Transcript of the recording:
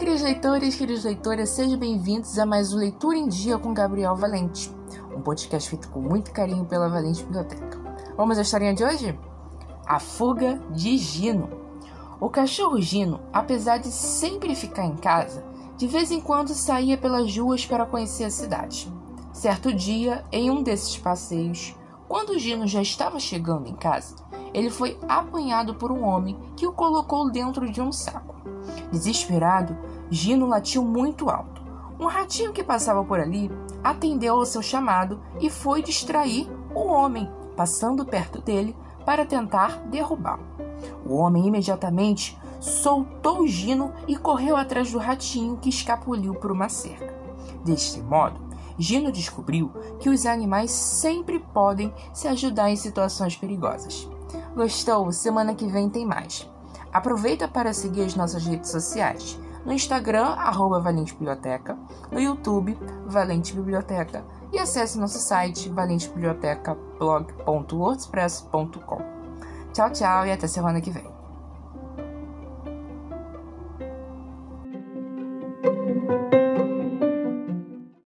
queridos leitores, queridas leitoras, sejam bem-vindos a mais um Leitura em Dia com Gabriel Valente, um podcast feito com muito carinho pela Valente Biblioteca. Vamos à historinha de hoje? A Fuga de Gino. O cachorro Gino, apesar de sempre ficar em casa, de vez em quando saía pelas ruas para conhecer a cidade. Certo dia, em um desses passeios, quando Gino já estava chegando em casa, ele foi apanhado por um homem que o colocou dentro de um saco. Desesperado, Gino latiu muito alto. Um ratinho que passava por ali atendeu ao seu chamado e foi distrair o homem, passando perto dele para tentar derrubá-lo. O homem imediatamente soltou Gino e correu atrás do ratinho que escapuliu por uma cerca. Deste modo, Gino descobriu que os animais sempre podem se ajudar em situações perigosas. Gostou? Semana que vem tem mais. Aproveita para seguir as nossas redes sociais. No Instagram, arroba Valente Biblioteca, no YouTube, Valente Biblioteca, e acesse nosso site valentebibliotecablog.wordpress.com. Tchau, tchau e até semana que vem. thank you